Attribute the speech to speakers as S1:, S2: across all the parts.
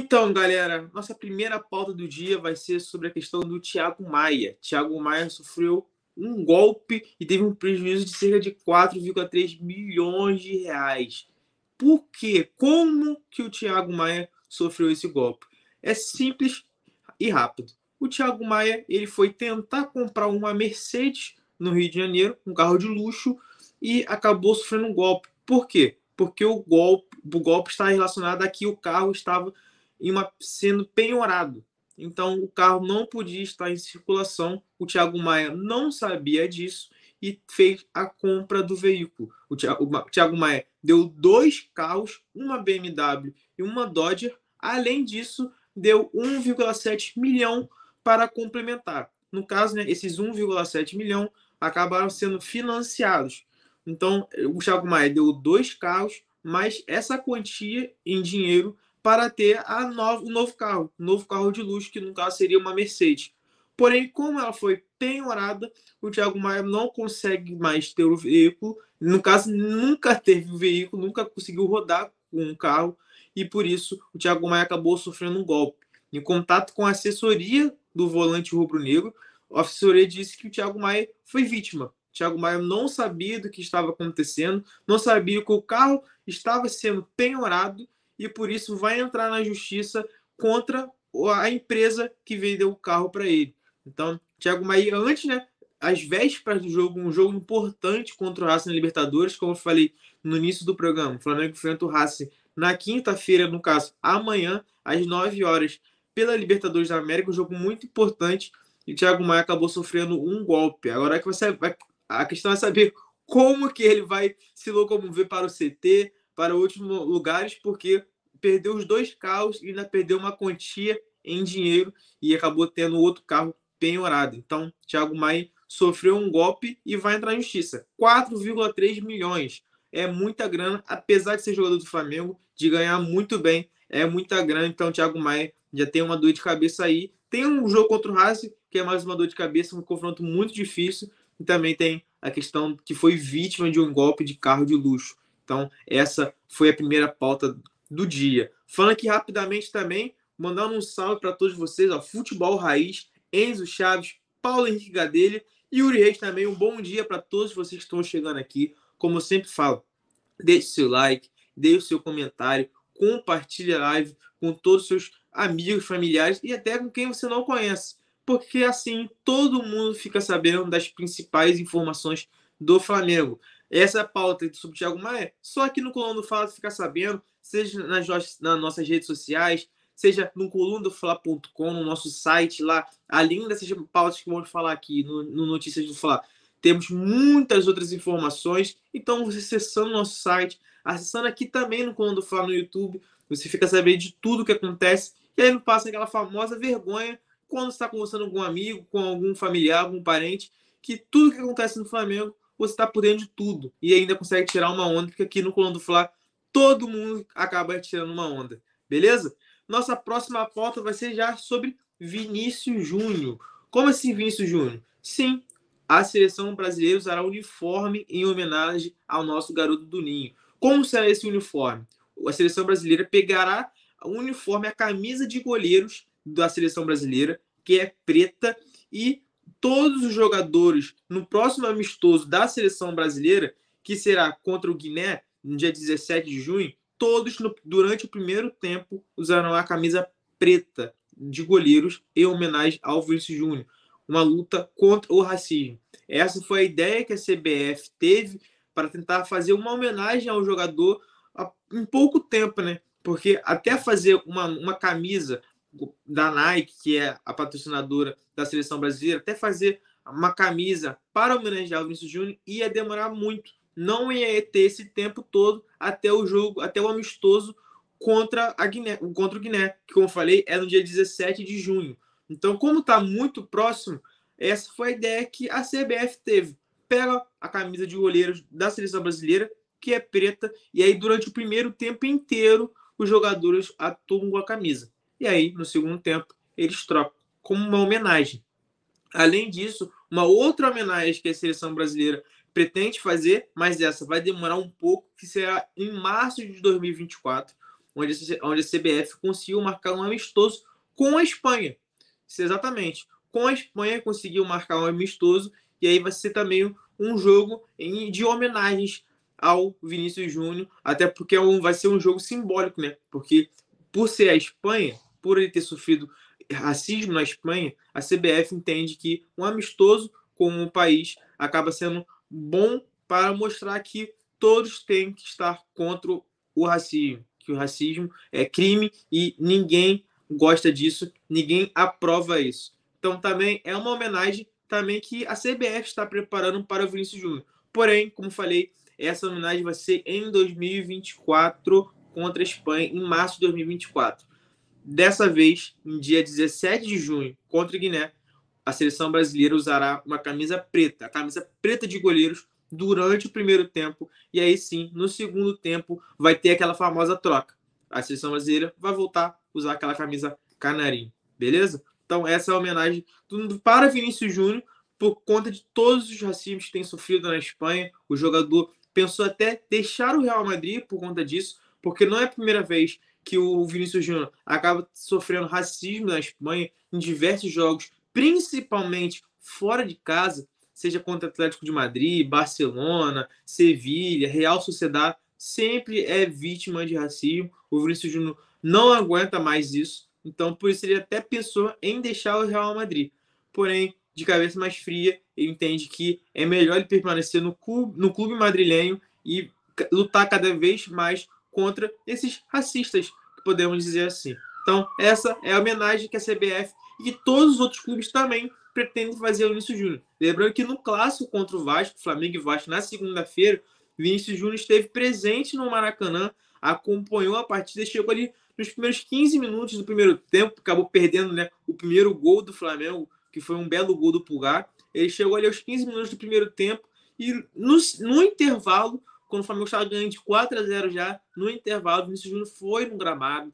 S1: Então, galera, nossa primeira pauta do dia vai ser sobre a questão do Thiago Maia. Thiago Maia sofreu um golpe e teve um prejuízo de cerca de 4,3 milhões de reais. Por quê? Como que o Thiago Maia sofreu esse golpe? É simples e rápido. O Thiago Maia ele foi tentar comprar uma Mercedes no Rio de Janeiro, um carro de luxo, e acabou sofrendo um golpe. Por quê? Porque o golpe, o golpe está relacionado a que o carro estava uma, sendo penhorado. Então o carro não podia estar em circulação. O Thiago Maia não sabia disso e fez a compra do veículo. O Thiago, o Thiago Maia deu dois carros, uma BMW e uma Dodge. Além disso, deu 1,7 milhão para complementar. No caso, né, esses 1,7 milhão acabaram sendo financiados. Então, o Thiago Maia deu dois carros, mais essa quantia em dinheiro para ter a novo, o novo carro, novo carro de luxo, que no caso seria uma Mercedes. Porém, como ela foi penhorada, o Thiago Maia não consegue mais ter o veículo. No caso, nunca teve o veículo, nunca conseguiu rodar com o carro, e por isso o Thiago Maia acabou sofrendo um golpe. Em contato com a assessoria do volante rubro-negro, a assessoria disse que o Thiago Maia foi vítima. O Thiago Maia não sabia do que estava acontecendo, não sabia que o carro estava sendo penhorado e por isso vai entrar na justiça contra a empresa que vendeu o carro para ele. Então, Thiago Maia, antes, né, às vésperas do jogo, um jogo importante contra o Racing na Libertadores, como eu falei no início do programa, o Flamengo enfrenta o Racing na quinta-feira, no caso, amanhã, às 9 horas, pela Libertadores da América, um jogo muito importante, e o Thiago Maia acabou sofrendo um golpe. Agora é que você vai, a questão é saber como que ele vai se locomover para o CT, para outros lugares, porque perdeu os dois carros e ainda perdeu uma quantia em dinheiro e acabou tendo outro carro penhorado. Então, Thiago Maia sofreu um golpe e vai entrar em justiça. 4,3 milhões. É muita grana, apesar de ser jogador do Flamengo, de ganhar muito bem. É muita grana. Então, Thiago Maia já tem uma dor de cabeça aí. Tem um jogo contra o Racing, que é mais uma dor de cabeça, um confronto muito difícil. E também tem a questão que foi vítima de um golpe de carro de luxo. Então, essa foi a primeira pauta do dia. Falando aqui rapidamente também, mandando um salve para todos vocês, ó, Futebol Raiz, Enzo Chaves, Paulo Henrique Gadelha e Yuri Reis também. Um bom dia para todos vocês que estão chegando aqui. Como eu sempre falo, deixe seu like, deixe seu comentário, compartilhe a live com todos os seus amigos, familiares e até com quem você não conhece. Porque assim todo mundo fica sabendo das principais informações do Flamengo. Essa é a pauta sobre o Thiago Maia, só aqui no Coluna do Fala ficar sabendo, seja nas, nas nossas redes sociais, seja no colunadofla.com, no nosso site lá, além dessas pautas que vamos falar aqui no, no Notícias do Fla, temos muitas outras informações. Então, você acessando o nosso site, acessando aqui também no Coluna do Fla no YouTube, você fica sabendo de tudo que acontece. E aí não passa aquela famosa vergonha quando está conversando com algum amigo, com algum familiar, algum parente, que tudo que acontece no Flamengo você está por dentro de tudo e ainda consegue tirar uma onda, porque aqui no Colão do Fla todo mundo acaba tirando uma onda, beleza? Nossa próxima pauta vai ser já sobre Vinícius Júnior. Como assim Vinícius Júnior? Sim, a seleção brasileira usará uniforme em homenagem ao nosso garoto do Ninho. Como será esse uniforme? A seleção brasileira pegará o uniforme, a camisa de goleiros da seleção brasileira, que é preta, e todos os jogadores no próximo amistoso da seleção brasileira, que será contra o Guiné, no dia 17 de junho, todos no, durante o primeiro tempo usarão a camisa preta de goleiros em homenagem ao Vinícius Júnior, uma luta contra o racismo. Essa foi a ideia que a CBF teve para tentar fazer uma homenagem ao jogador em pouco tempo, né? Porque até fazer uma, uma camisa da Nike, que é a patrocinadora da seleção brasileira, até fazer uma camisa para homenagear o Vinícius Júnior ia demorar muito. Não ia ter esse tempo todo até o jogo, até o amistoso contra a Guiné, contra o Guiné, que como eu falei, é no dia 17 de junho. Então, como está muito próximo, essa foi a ideia que a CBF teve. Pega a camisa de goleiros da seleção brasileira, que é preta, e aí durante o primeiro tempo inteiro os jogadores atuam com a camisa. E aí, no segundo tempo, eles trocam como uma homenagem. Além disso, uma outra homenagem que a seleção brasileira pretende fazer, mas essa vai demorar um pouco, que será em março de 2024, onde, a CBF conseguiu marcar um amistoso com a Espanha. Isso, exatamente. Com a Espanha conseguiu marcar um amistoso e aí vai ser também um jogo de homenagens ao Vinícius Júnior, até porque é vai ser um jogo simbólico, né? Porque por ser a Espanha, por ele ter sofrido racismo na Espanha, a CBF entende que um amistoso com o país acaba sendo bom para mostrar que todos têm que estar contra o racismo, que o racismo é crime e ninguém gosta disso, ninguém aprova isso. Então também é uma homenagem também que a CBF está preparando para o Vinícius Júnior. Porém, como falei, essa homenagem vai ser em 2024 contra a Espanha, em março de 2024. Dessa vez, em dia 17 de junho, contra a Guiné, a seleção brasileira usará uma camisa preta, a camisa preta de goleiros, durante o primeiro tempo. E aí sim, no segundo tempo, vai ter aquela famosa troca. A seleção brasileira vai voltar a usar aquela camisa canarinho, beleza? Então, essa é a homenagem para Vinícius Júnior, por conta de todos os racismos que tem sofrido na Espanha. O jogador pensou até deixar o Real Madrid por conta disso, porque não é a primeira vez que o Vinícius Júnior acaba sofrendo racismo na Espanha em diversos jogos, principalmente fora de casa, seja contra Atlético de Madrid, Barcelona, Sevilha, Real Sociedade, sempre é vítima de racismo. O Vinícius Júnior não aguenta mais isso, então por isso ele até pensou em deixar o Real Madrid. Porém, de cabeça mais fria, ele entende que é melhor ele permanecer no clube, no clube madrilenho e lutar cada vez mais contra esses racistas, podemos dizer assim. Então, essa é a homenagem que a CBF e todos os outros clubes também pretendem fazer ao Vinícius Júnior. Lembrando que no clássico contra o Vasco, Flamengo e Vasco, na segunda-feira, Vinícius Júnior esteve presente no Maracanã, acompanhou a partida, chegou ali nos primeiros 15 minutos do primeiro tempo, acabou perdendo né, o primeiro gol do Flamengo que foi um belo gol do Pulgar. Ele chegou ali aos 15 minutos do primeiro tempo e no, no intervalo, quando o Flamengo estava ganhando de 4 a 0 já, no intervalo, o Vinícius Júnior foi no gramado,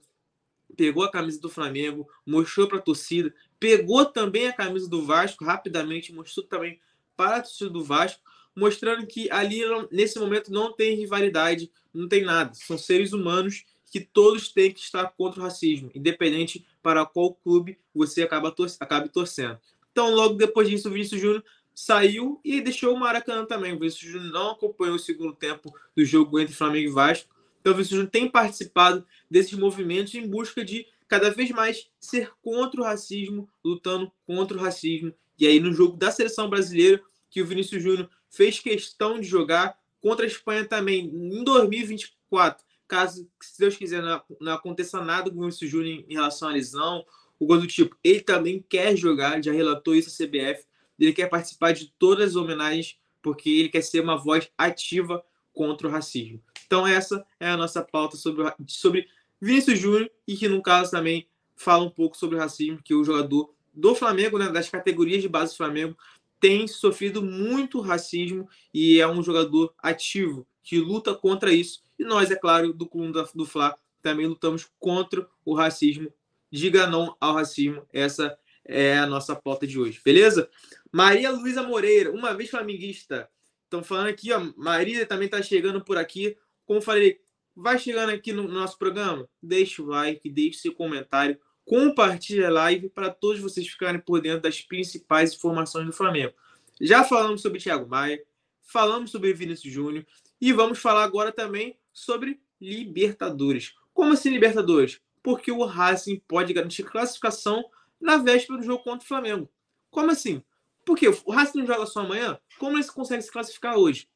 S1: pegou a camisa do Flamengo, mostrou para a torcida, pegou também a camisa do Vasco rapidamente, mostrou também para a torcida do Vasco, mostrando que ali nesse momento não tem rivalidade, não tem nada, são seres humanos que todos têm que estar contra o racismo, independente para qual clube você acaba acabe torcendo. Então, logo depois disso, o Vinícius Júnior saiu e deixou o Maracanã também. O Vinícius Júnior não acompanhou o segundo tempo do jogo entre Flamengo e Vasco. Então, o Vinícius Júnior tem participado desses movimentos em busca de cada vez mais ser contra o racismo, lutando contra o racismo. E aí, no jogo da seleção brasileira, que o Vinícius Júnior fez questão de jogar contra a Espanha também em 2024 caso, se Deus quiser, não, aconteça nada com o Vinícius Júnior em relação à lesão, o gol do tipo, ele também quer jogar, já relatou isso à CBF, ele quer participar de todas as homenagens, porque ele quer ser uma voz ativa contra o racismo. Então essa é a nossa pauta sobre, sobre Vinícius Júnior e que no caso também fala um pouco sobre o racismo, que o jogador do Flamengo, né, das categorias de base do Flamengo, tem sofrido muito racismo e é um jogador ativo que luta contra isso e nós, é claro, do Clube do Fla, também lutamos contra o racismo. Diga não ao racismo. Essa é a nossa pauta de hoje, beleza? Maria Luísa Moreira, uma vez flamenguista. Estão falando aqui, ó. Maria também está chegando por aqui. Como falei, vai chegando aqui no nosso programa, deixe o like, deixe seu comentário, compartilhe a live para todos vocês ficarem por dentro das principais informações do Flamengo. Já falamos sobre Thiago Maia, falamos sobre Vinícius Júnior e vamos falar agora também sobre Libertadores. Como assim Libertadores? Porque o Racing pode garantir classificação na véspera do jogo contra o Flamengo. Como assim? Porque o Racing não joga só amanhã? Como ele consegue se classificar hoje?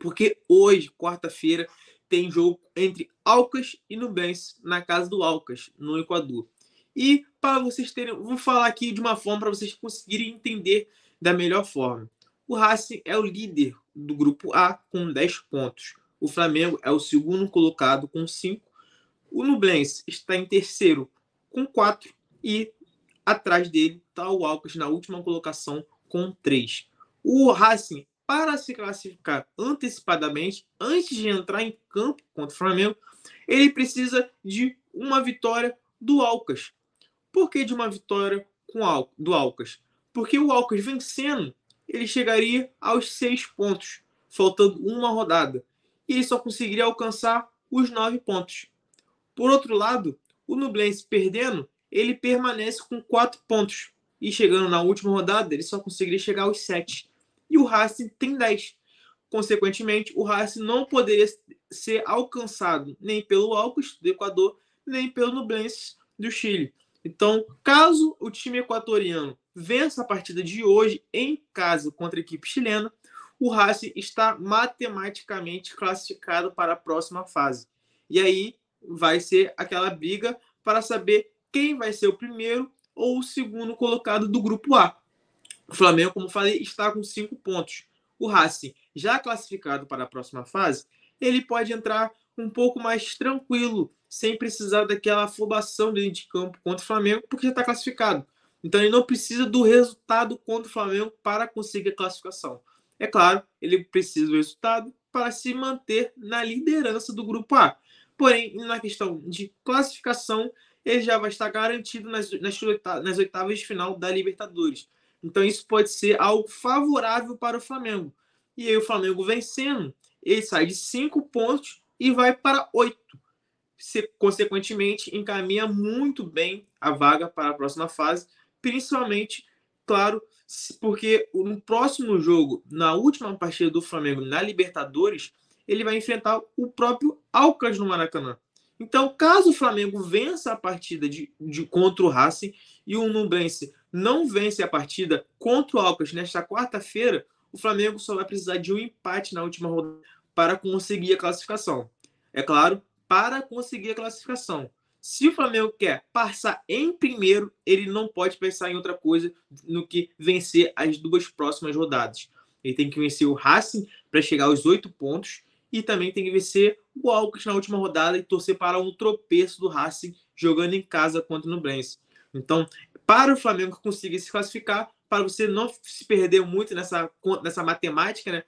S1: Porque hoje, quarta-feira, tem jogo entre Alcas e Nubens na casa do Alcas, no Equador. E para vocês terem, vou falar aqui de uma forma para vocês conseguirem entender da melhor forma. O Racing é o líder do grupo A com 10 pontos. O Flamengo é o segundo colocado com 5. O Nublense está em terceiro com 4. E atrás dele está o Alcas na última colocação com 3. O Racing, para se classificar antecipadamente, antes de entrar em campo contra o Flamengo, ele precisa de uma vitória do Alcas. Por que de uma vitória com Al do Alcas? Porque o Alcas vencendo, ele chegaria aos seis pontos, faltando uma rodada e ele só conseguiria alcançar os nove pontos. Por outro lado, o Nublense perdendo, ele permanece com quatro pontos. E chegando na última rodada, ele só conseguiria chegar aos sete. E o Racing tem dez. Consequentemente, o Racing não poderia ser alcançado nem pelo Alcos do Equador, nem pelo Nublense do Chile. Então, caso o time equatoriano vença a partida de hoje em casa contra a equipe chilena, o Racing está matematicamente classificado para a próxima fase. E aí vai ser aquela briga para saber quem vai ser o primeiro ou o segundo colocado do grupo A. O Flamengo, como falei, está com cinco pontos. O Racing, já classificado para a próxima fase, ele pode entrar um pouco mais tranquilo, sem precisar daquela afobação dentro de campo contra o Flamengo, porque já está classificado. Então ele não precisa do resultado contra o Flamengo para conseguir a classificação. É claro, ele precisa do resultado para se manter na liderança do grupo A. Porém, na questão de classificação, ele já vai estar garantido nas, nas, oitavas, de final da Libertadores. Então isso pode ser algo favorável para o Flamengo. E aí o Flamengo vencendo, ele sai de cinco pontos e vai para oito. Consequentemente, encaminha muito bem a vaga para a próxima fase, principalmente, claro, porque no próximo jogo, na última partida do Flamengo na Libertadores, ele vai enfrentar o próprio Alcas no Maracanã. Então, caso o Flamengo vença a partida de, de contra o Racing e o Nublense não vence a partida contra o Alcas nesta quarta-feira, o Flamengo só vai precisar de um empate na última rodada para conseguir a classificação. É claro, para conseguir a classificação. Se o Flamengo quer passar em primeiro, ele não pode pensar em outra coisa no que vencer as duas próximas rodadas. Ele tem que vencer o Racing para chegar aos oito pontos e também tem que vencer o Alcas na última rodada e torcer para um tropeço do Racing jogando em casa contra o Nublense. Então, para o Flamengo conseguir se classificar, para você não se perder muito nessa, nessa matemática, né?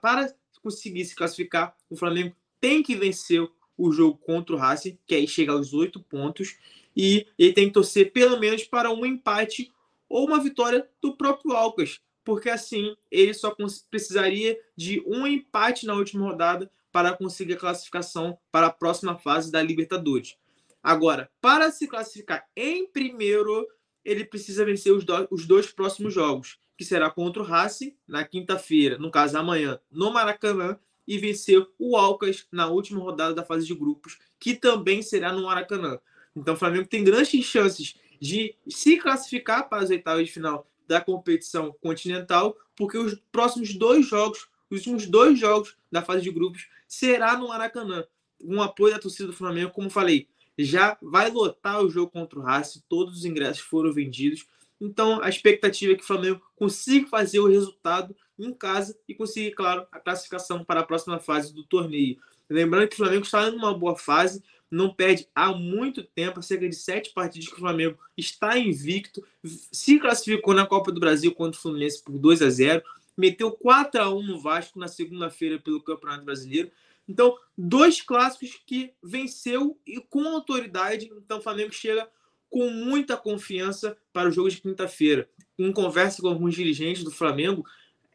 S1: Para conseguir se classificar, o Flamengo tem que vencer o jogo contra o Racing, que aí chega aos oito pontos, e ele tem que torcer pelo menos para um empate ou uma vitória do próprio Alcas, porque assim ele só precisaria de um empate na última rodada para conseguir a classificação para a próxima fase da Libertadores. Agora, para se classificar em primeiro, ele precisa vencer os, do, os dois próximos jogos, que será contra o Racing na quinta-feira, no caso amanhã, no Maracanã, e vencer o Alcas na última rodada da fase de grupos, que também será no Maracanã. Então o Flamengo tem grandes chances de se classificar para as oitavas de final da competição continental, porque os próximos dois jogos, os últimos dois jogos da fase de grupos, será no Maracanã. Um apoio da torcida do Flamengo, como falei, já vai lotar o jogo contra o Racing, todos os ingressos foram vendidos. Então, a expectativa é que o Flamengo consiga fazer o resultado em casa e conseguir, claro, a classificação para a próxima fase do torneio. Lembrando que o Flamengo está em uma boa fase, não perde há muito tempo, há cerca de sete partidas que o Flamengo está invicto, se classificou na Copa do Brasil contra o Fluminense por 2 a 0 meteu 4 a 1 no Vasco na segunda-feira pelo Campeonato Brasileiro. Então, dois clássicos que venceu e com autoridade. Então, o Flamengo chega com muita confiança para o jogo de quinta-feira. Em conversa com alguns dirigentes do Flamengo,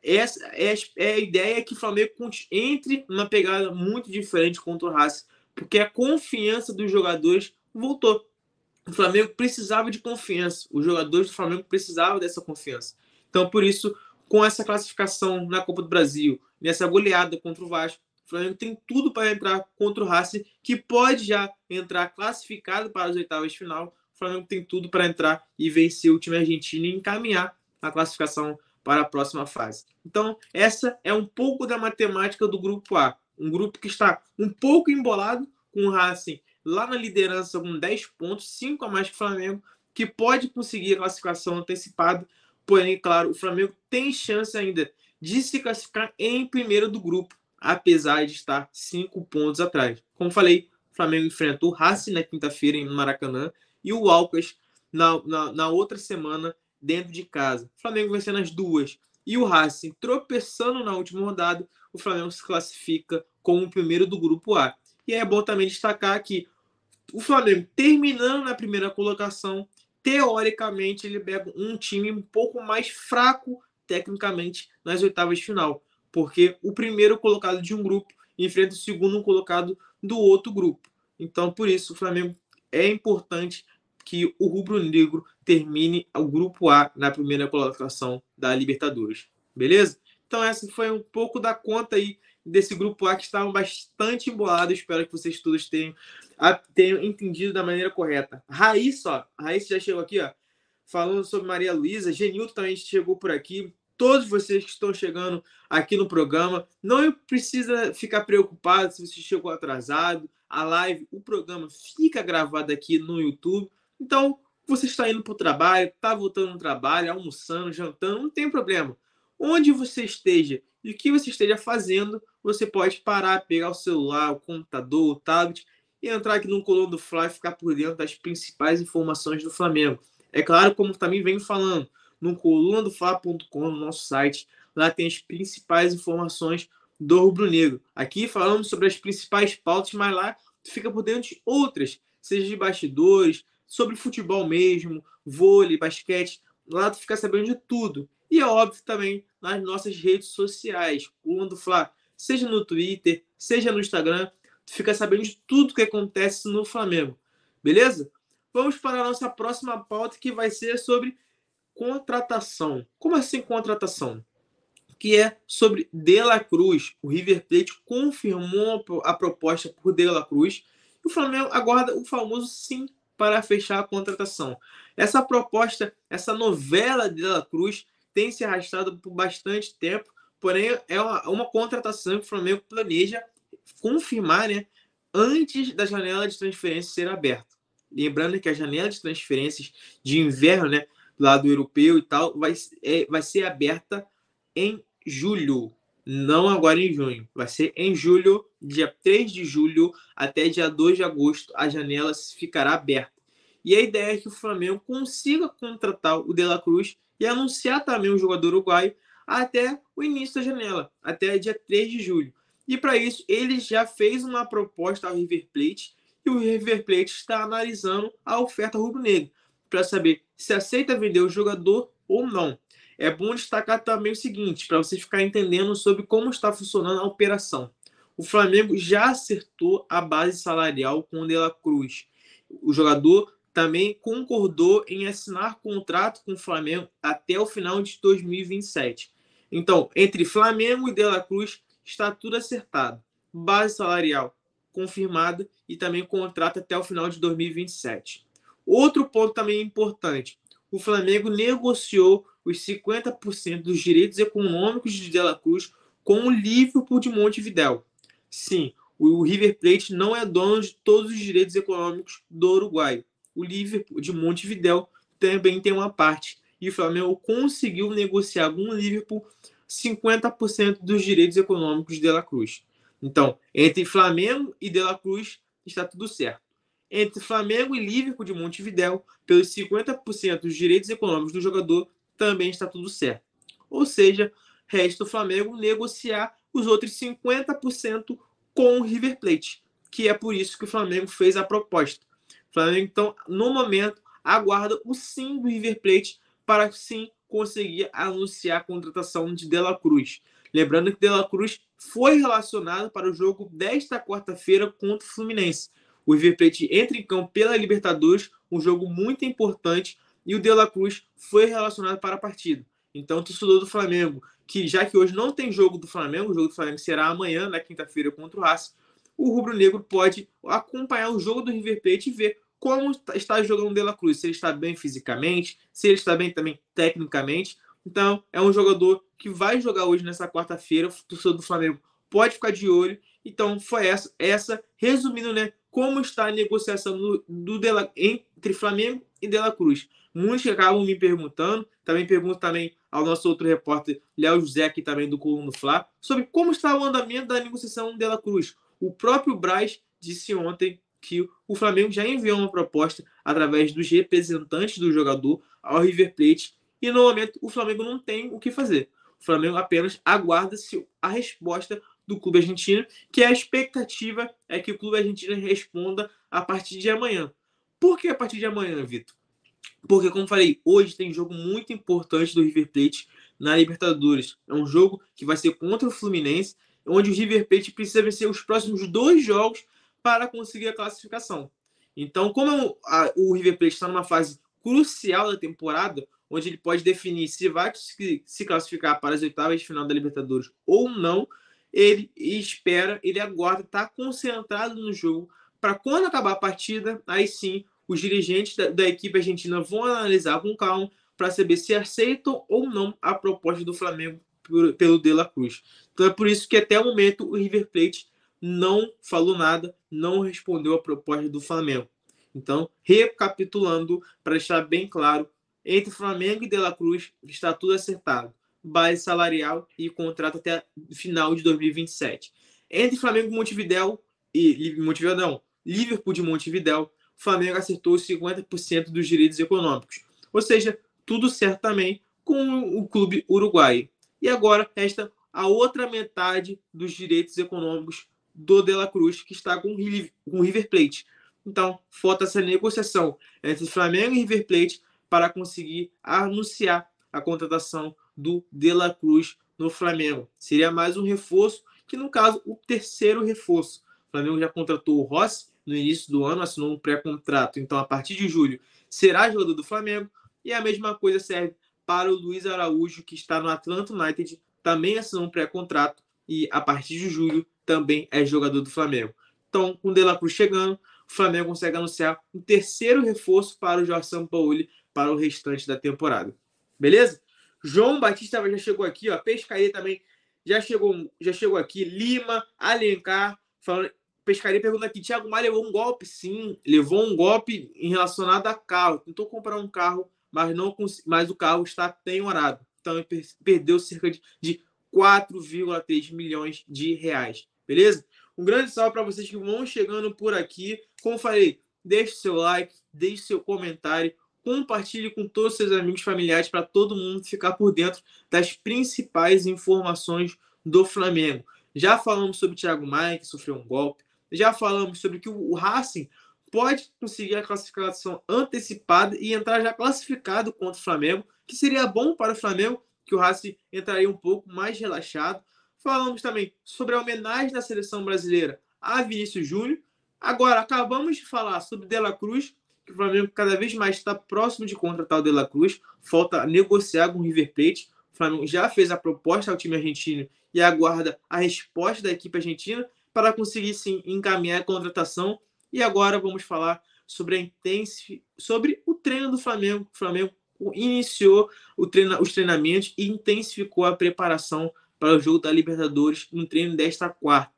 S1: essa é, é a ideia que o Flamengo entre numa pegada muito diferente contra o Racing, porque a confiança dos jogadores voltou. O Flamengo precisava de confiança, os jogadores do Flamengo precisavam dessa confiança. Então, por isso, com essa classificação na Copa do Brasil, nessa goleada contra o Vasco, o Flamengo tem tudo para entrar contra o Racing, que pode já entrar classificado para as oitavas de final, o Flamengo tem tudo para entrar e vencer o time argentino e encaminhar a classificação para a próxima fase. Então, essa é um pouco da matemática do grupo A. Um grupo que está um pouco embolado, com o Racing lá na liderança com 10 pontos, 5 a mais que o Flamengo, que pode conseguir a classificação antecipada. Porém, claro, o Flamengo tem chance ainda de se classificar em primeiro do grupo, apesar de estar 5 pontos atrás. Como falei, o Flamengo enfrenta o Racing na quinta-feira em Maracanã e o Alcas na, na, na, outra semana dentro de casa. O Flamengo vencendo as duas e o Racing tropeçando na última rodada, o Flamengo se classifica como o primeiro do grupo A. E é bom também destacar que o Flamengo terminando na primeira colocação, teoricamente ele pega um time um pouco mais fraco tecnicamente nas oitavas de final, porque o primeiro colocado de um grupo enfrenta o segundo colocado do outro grupo. Então, por isso, o Flamengo é importante que o rubro-negro termine o grupo A na primeira colocação da Libertadores. Beleza? Então, essa foi um pouco da conta aí desse grupo A que estavam bastante embolado. Espero que vocês todos tenham, tenham entendido da maneira correta. Raíssa, ó, Raíssa já chegou aqui, ó, falando sobre Maria Luísa. Genilton também chegou por aqui. Todos vocês que estão chegando aqui no programa, não precisa ficar preocupado se você chegou atrasado. A live, o programa fica gravado aqui no YouTube. Então, você está indo para o trabalho, está voltando no trabalho, almoçando, jantando, não tem problema. Onde você esteja e o que você esteja fazendo, você pode parar, pegar o celular, o computador, o tablet e entrar aqui no Coluna do Fly e ficar por dentro das principais informações do Flamengo. É claro, como também venho falando, no colunadofla.com, no nosso site, lá tem as principais informações do Rubro Negro. Aqui falamos sobre as principais pautas, mas lá fica por dentro de outras, seja de bastidores, sobre futebol mesmo, vôlei, basquete. Lá tu fica sabendo de tudo. E é óbvio também nas nossas redes sociais, quando Fla, seja no Twitter, seja no Instagram, tu fica sabendo de tudo que acontece no Flamengo. Beleza? Vamos para a nossa próxima pauta que vai ser sobre contratação. Como assim contratação? Que é sobre De La Cruz. O River Plate confirmou a proposta por De La Cruz e o Flamengo aguarda o famoso sim para fechar a contratação. Essa proposta, essa novela de La Cruz tem se arrastado por bastante tempo, porém é uma, uma contratação que o Flamengo planeja confirmar né, antes da janela de transferência ser aberta. Lembrando que a janela de transferências de inverno, né, lado europeu e tal, vai, é, vai ser aberta em julho, não agora em junho. Vai ser em julho, dia 3 de julho até dia 2 de agosto, a janela ficará aberta. E a ideia é que o Flamengo consiga contratar o De La Cruz e anunciar também o jogador uruguaio até o início da janela, até dia 3 de julho. E para isso, ele já fez uma proposta ao River Plate e o River Plate está analisando a oferta rubro-negra para saber se aceita vender o jogador ou não. É bom destacar também o seguinte, para você ficar entendendo sobre como está funcionando a operação. O Flamengo já acertou a base salarial com o De La Cruz. O jogador também concordou em assinar contrato com o Flamengo até o final de 2027. Então, entre Flamengo e De La Cruz está tudo acertado. Base salarial confirmada e também contrato até o final de 2027. Outro ponto também importante: o Flamengo negociou os 50% dos direitos econômicos de De La Cruz com o Liverpool de Montevidéu. Sim, o River Plate não é dono de todos os direitos econômicos do Uruguai o Liverpool de Montevidéu também tem uma parte. E o Flamengo conseguiu negociar com o Liverpool 50% dos direitos econômicos de De La Cruz. Então, entre Flamengo e De La Cruz está tudo certo. Entre Flamengo e Liverpool de Montevidéu, pelos 50% dos direitos econômicos do jogador, também está tudo certo. Ou seja, resta o Flamengo negociar os outros 50% com o River Plate, que é por isso que o Flamengo fez a proposta. Flamengo, então, no momento, aguarda o sim do River Plate para sim conseguir anunciar a contratação de De La Cruz. Lembrando que De La Cruz foi relacionado para o jogo desta quarta-feira contra o Fluminense. O River Plate entra em campo pela Libertadores, um jogo muito importante, e o De La Cruz foi relacionado para a partida. Então, o torcedor do Flamengo, que já que hoje não tem jogo do Flamengo, o jogo do Flamengo será amanhã, na quinta-feira, contra o Racing, o rubro-negro pode acompanhar o jogo do River Plate e ver como está jogando o De La Cruz, se ele está bem fisicamente, se ele está bem também tecnicamente. Então, é um jogador que vai jogar hoje nessa quarta-feira. O torcedor do Flamengo pode ficar de olho. Então, foi essa, essa resumindo, né, como está a negociação do, do La, entre Flamengo e De La Cruz. Muitos acabam me perguntando, também pergunto também ao nosso outro repórter, Léo José, aqui também do Coluna Fla, sobre como está o andamento da negociação de La Cruz. O próprio Braz disse ontem que o Flamengo já enviou uma proposta através dos representantes do jogador ao River Plate e no momento o Flamengo não tem o que fazer. O Flamengo apenas aguarda se a resposta do clube argentino, que a expectativa é que o clube argentino responda a partir de amanhã. Por que a partir de amanhã, Vitor? Porque, como falei, hoje tem jogo muito importante do River Plate na Libertadores. É um jogo que vai ser contra o Fluminense, onde o River Plate precisa vencer os próximos dois jogos para conseguir a classificação. Então, como a, o River Plate está numa fase crucial da temporada, onde ele pode definir se vai se classificar para as oitavas de final da Libertadores ou não, ele espera, ele aguarda, está concentrado no jogo para quando acabar a partida, aí sim os dirigentes da, da equipe argentina vão analisar com calma para saber se aceitam ou não a proposta do Flamengo por, pelo De La Cruz. Então é por isso que até o momento o River Plate não falou nada, não respondeu a proposta do Flamengo. Então, recapitulando, para deixar bem claro, entre Flamengo e De La Cruz está tudo acertado. Base salarial e contrato até final de 2027. Entre Flamengo e Montevidéu e Montevidéu não, Liverpool de Montevidéu, o Flamengo acertou 50% dos direitos econômicos. Ou seja, tudo certo também com o clube uruguaio. E agora resta a outra metade dos direitos econômicos do De La Cruz, que está com o River Plate. Então, falta essa negociação entre Flamengo e River Plate para conseguir anunciar a contratação do De La Cruz no Flamengo. Seria mais um reforço, que no caso, o terceiro reforço. O Flamengo já contratou o Rossi no início do ano, assinou um pré-contrato. Então, a partir de julho, será jogador do Flamengo. E a mesma coisa serve para o Luiz Araújo, que está no Atlanta United, também assinou um pré-contrato e a partir de julho também é jogador do Flamengo. Então, com o De La Cruz chegando, o Flamengo consegue anunciar um terceiro reforço para o Jorge Sampaoli para o restante da temporada. Beleza? João Batista já chegou aqui, ó. Pescaria também já chegou, já chegou aqui. Lima, Alencar, falando. Pescaria pergunta aqui: Thiago Maia levou um golpe? Sim, levou um golpe em relacionado a carro. Tentou comprar um carro, mas não mas o carro está penhorado. Então perdeu cerca de, de 4,3 milhões de reais. Beleza? Um grande salve para vocês que vão chegando por aqui. Como falei, deixe seu like, deixe seu comentário, compartilhe com todos os seus amigos familiares para todo mundo ficar por dentro das principais informações do Flamengo. Já falamos sobre o Thiago Maia, que sofreu um golpe. Já falamos sobre que o Racing pode conseguir a classificação antecipada e entrar já classificado contra o Flamengo, que seria bom para o Flamengo, que o Racing entraria um pouco mais relaxado. Falamos também sobre a homenagem da seleção brasileira a Vinícius Júnior. Agora, acabamos de falar sobre De La Cruz, que o Flamengo cada vez mais está próximo de contratar o De La Cruz. Falta negociar com o River Plate. O Flamengo já fez a proposta ao time argentino e aguarda a resposta da equipe argentina para conseguir sim encaminhar a contratação. E agora vamos falar sobre, a sobre o treino do Flamengo. O Flamengo iniciou treina... os treinamentos e intensificou a preparação para o jogo da Libertadores no treino desta quarta.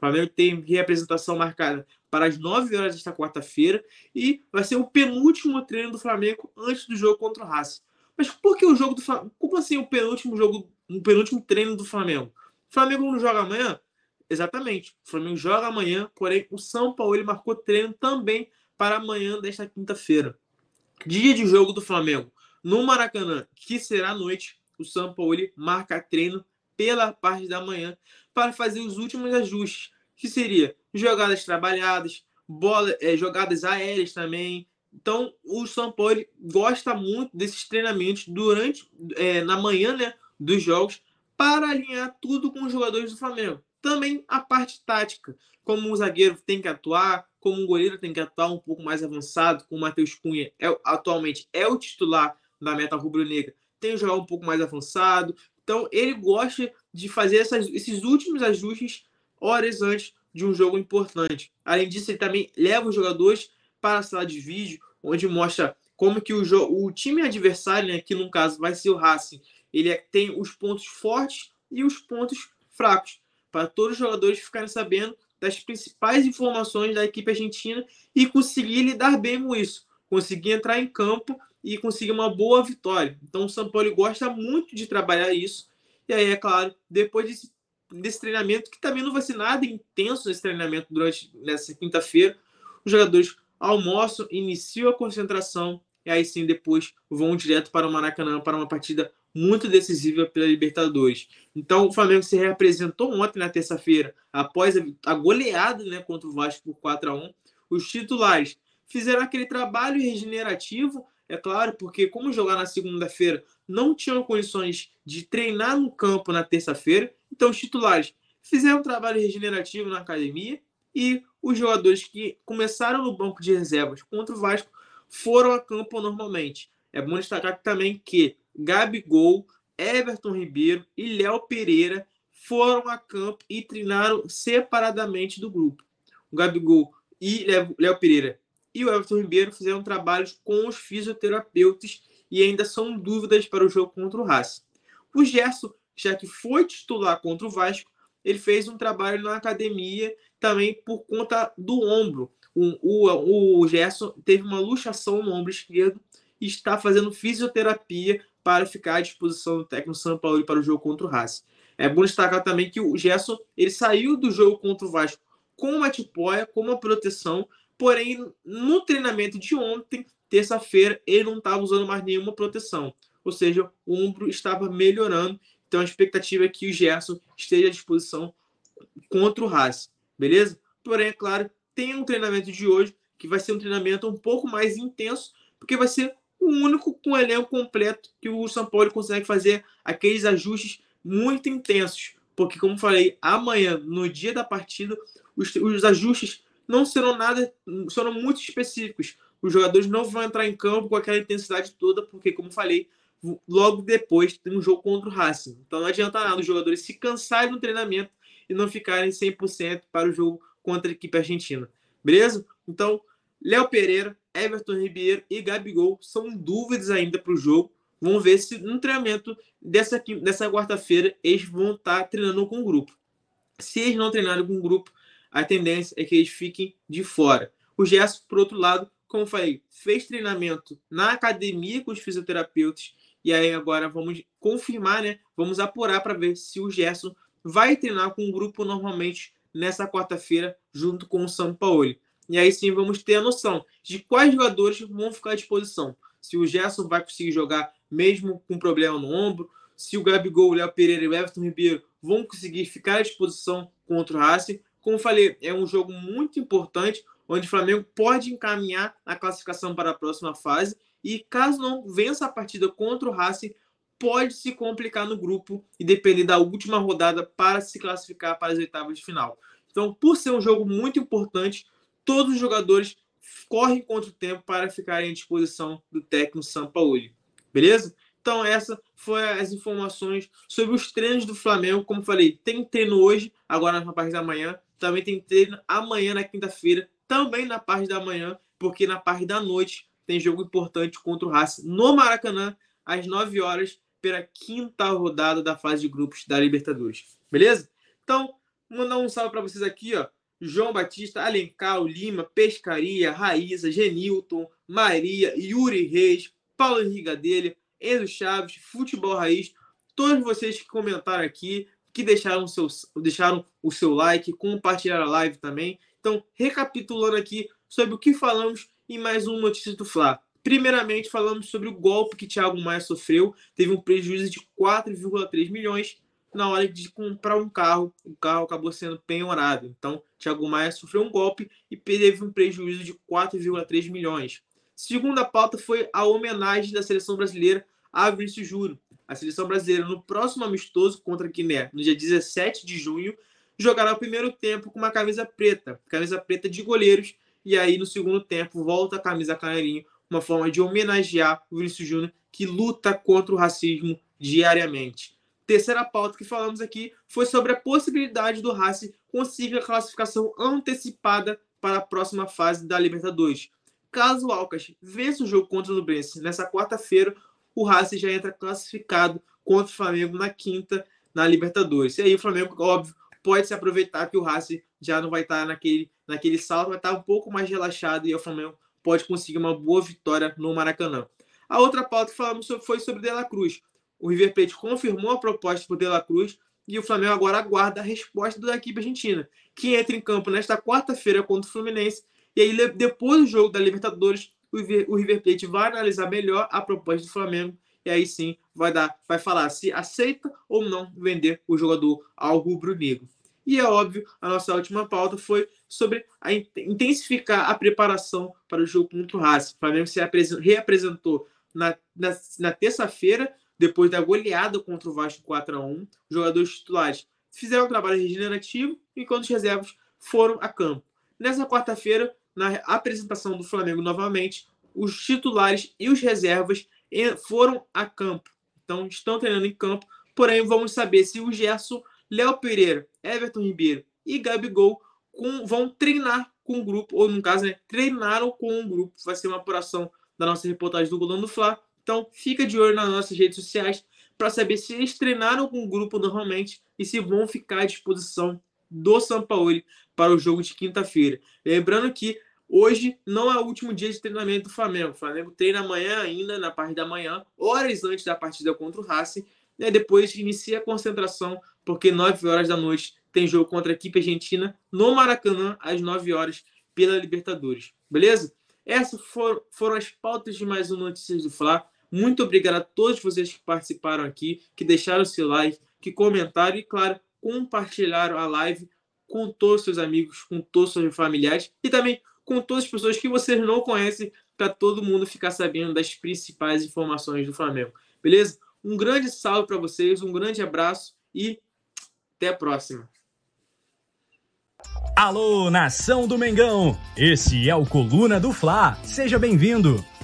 S1: Flamengo tem representação marcada para as 9 horas desta quarta-feira e vai ser o penúltimo treino do Flamengo antes do jogo contra o Racing. Mas por que o jogo do Flamengo? Como assim o penúltimo jogo, o penúltimo treino do Flamengo? O Flamengo não joga amanhã? Exatamente. O Flamengo joga amanhã, porém o São Paulo ele marcou treino também para amanhã desta quinta-feira. Dia de jogo do Flamengo no Maracanã, que será à noite. O São Paulo marca treino pela parte da manhã para fazer os últimos ajustes, que seria jogadas trabalhadas, bola, é, jogadas aéreas também. Então, o São Paulo gosta muito desses treinamentos durante é, na manhã né, dos jogos para alinhar tudo com os jogadores do Flamengo. Também a parte tática, como o zagueiro tem que atuar, como o goleiro tem que atuar um pouco mais avançado, como o Matheus Cunha é, atualmente é o titular da meta rubro-negra, tem que jogar um pouco mais avançado. Então ele gosta de fazer essas, esses últimos ajustes horas antes de um jogo importante. Além disso, ele também leva os jogadores para a sala de vídeo, onde mostra como que o, o time adversário, né, que no caso vai ser o Racing, ele é, tem os pontos fortes e os pontos fracos para todos os jogadores ficarem sabendo das principais informações da equipe argentina e conseguir lidar bem com isso, conseguir entrar em campo e conseguir uma boa vitória. Então o São Paulo gosta muito de trabalhar isso. E aí, é claro, depois desse, desse treinamento, que também não vai ser nada intenso esse treinamento durante nessa quinta-feira, os jogadores almoçam, iniciam a concentração e aí sim depois vão direto para o Maracanã para uma partida muito decisiva pela Libertadores. Então, o Flamengo se reapresentou ontem, na terça-feira, após a goleada né, contra o Vasco por 4 a 1 Os titulares fizeram aquele trabalho regenerativo, é claro, porque como jogar na segunda-feira não tinham condições de treinar no campo na terça-feira, então os titulares fizeram um trabalho regenerativo na academia e os jogadores que começaram no banco de reservas contra o Vasco foram a campo normalmente. É bom destacar também que Gabigol, Everton Ribeiro e Léo Pereira foram a campo e treinaram separadamente do grupo. O Gabigol e Léo Pereira e o Everton Ribeiro fizeram trabalhos com os fisioterapeutas e ainda são dúvidas para o jogo contra o Racing. O Gerson, já que foi titular contra o Vasco, ele fez um trabalho na academia também por conta do ombro. O, o, o Gerson teve uma luxação no ombro esquerdo e está fazendo fisioterapia para ficar à disposição do técnico São Paulo para o jogo contra o Racing. É bom destacar também que o Gerson ele saiu do jogo contra o Vasco com uma tipóia, com uma proteção, porém no treinamento de ontem, terça-feira, ele não estava usando mais nenhuma proteção. Ou seja, o ombro estava melhorando. Então a expectativa é que o Gerson esteja à disposição contra o Racing, beleza? Porém, é claro, tem um treinamento de hoje que vai ser um treinamento um pouco mais intenso, porque vai ser o único com elenco completo que o São Paulo consegue fazer aqueles ajustes muito intensos. Porque, como falei, amanhã, no dia da partida, os, os ajustes não serão nada, serão muito específicos. Os jogadores não vão entrar em campo com aquela intensidade toda, porque, como falei, logo depois tem um jogo contra o Racing. Então não adianta nada os jogadores se cansarem no treinamento e não ficarem 100% para o jogo contra a equipe argentina. Beleza? Então, Léo Pereira, Everton Ribeiro e Gabigol são dúvidas ainda para o jogo. Vamos ver se no treinamento dessa, dessa quarta-feira eles vão estar tá treinando com o grupo. Se eles não treinarem com o grupo, a tendência é que eles fiquem de fora. O Gerson, por outro lado, como falei, fez treinamento na academia com os fisioterapeutas e aí agora vamos confirmar, né? Vamos apurar para ver se o Gerson vai treinar com o grupo normalmente nessa quarta-feira junto com o São Paulo. E aí sim vamos ter a noção de quais jogadores vão ficar à disposição. Se o Gerson vai conseguir jogar mesmo com problema no ombro, se o Gabigol, o Léo Pereira e o Everton Ribeiro vão conseguir ficar à disposição contra o Racing. Como falei, é um jogo muito importante, onde o Flamengo pode encaminhar a classificação para a próxima fase. E caso não vença a partida contra o Racing, pode se complicar no grupo e depender da última rodada para se classificar para as oitavas de final. Então, por ser um jogo muito importante, todos os jogadores correm contra o tempo para ficarem à disposição do técnico Sampaoli. Beleza? Então, essa foi as informações sobre os treinos do Flamengo. Como falei, tem treino hoje, agora na parte da manhã. Também tem treino amanhã, na quinta-feira, também na parte da manhã, porque na parte da noite tem jogo importante contra o Racing no Maracanã, às 9 horas, pela quinta rodada da fase de grupos da Libertadores. Beleza? Então, mandar um salve para vocês aqui, ó. João Batista, Alencar, Lima, Pescaria, Raíza, Genilton, Maria, Yuri Reis, Paulo Henrique dele, Enzo Chaves, Futebol Raiz, todos vocês que comentaram aqui, que deixaram, seu, deixaram o seu like, compartilharam a live também. Então, recapitulando aqui sobre o que falamos em mais um Notícias do Fla. Primeiramente, falamos sobre o golpe que Thiago Maia sofreu. Teve um prejuízo de 4,3 milhões na hora de comprar um carro, o carro acabou sendo penhorado. Então, Thiago Maia sofreu um golpe e teve um prejuízo de 4,3 milhões. Segunda pauta foi a homenagem da seleção brasileira a Vinícius Júnior. A seleção brasileira, no próximo amistoso contra a Guiné, no dia 17 de junho, jogará o primeiro tempo com uma camisa preta, camisa preta de goleiros, e aí no segundo tempo volta a camisa canarinho, uma forma de homenagear o Vinícius Júnior, que luta contra o racismo diariamente. Terceira pauta que falamos aqui foi sobre a possibilidade do Racing conseguir a classificação antecipada para a próxima fase da Libertadores. Caso o Alcas vença o jogo contra o Nubrense nessa quarta-feira, o Racing já entra classificado contra o Flamengo na quinta na Libertadores. E aí o Flamengo, óbvio, pode se aproveitar que o Racing já não vai estar naquele, naquele salto, vai estar um pouco mais relaxado e o Flamengo pode conseguir uma boa vitória no Maracanã. A outra pauta que falamos foi sobre De La Cruz o River Plate confirmou a proposta por De La Cruz e o Flamengo agora aguarda a resposta da equipe argentina, que entra em campo nesta quarta-feira contra o Fluminense. E aí, depois do jogo da Libertadores, o River Plate vai analisar melhor a proposta do Flamengo e aí sim vai dar, vai falar se aceita ou não vender o jogador ao rubro-negro. E é óbvio, a nossa última pauta foi sobre a intensificar a preparação para o jogo contra o Racing. O Flamengo se reapresentou na, na, na terça-feira depois da goleada contra o Vasco 4 a 1 os jogadores titulares fizeram um trabalho regenerativo enquanto os reservas foram a campo. nessa quarta-feira, na apresentação do Flamengo novamente, os titulares e os reservas foram a campo. Então, estão treinando em campo. Porém, vamos saber se o Gerson, Léo Pereira, Everton Ribeiro e Gabigol com, vão treinar com o grupo, ou no caso, né, treinaram com o grupo. Vai ser uma apuração da nossa reportagem do Golão do Fla. Então, fica de olho nas nossas redes sociais para saber se eles treinaram com o grupo normalmente e se vão ficar à disposição do São Paulo para o jogo de quinta-feira. Lembrando que hoje não é o último dia de treinamento do Flamengo. O Flamengo treina amanhã ainda, na parte da manhã, horas antes da partida contra o Racing. E depois inicia a concentração, porque 9 horas da noite tem jogo contra a equipe argentina no Maracanã, às 9 horas, pela Libertadores. Beleza? Essas foram, foram as pautas de mais um Notícias do Fla. Muito obrigado a todos vocês que participaram aqui, que deixaram seu like, que comentaram e, claro, compartilharam a live com todos os seus amigos, com todos os seus familiares e também com todas as pessoas que vocês não conhecem, para todo mundo ficar sabendo das principais informações do Flamengo. Beleza? Um grande salve para vocês, um grande abraço e até a próxima.
S2: Alô, nação do Mengão! Esse é o Coluna do Fla. Seja bem-vindo.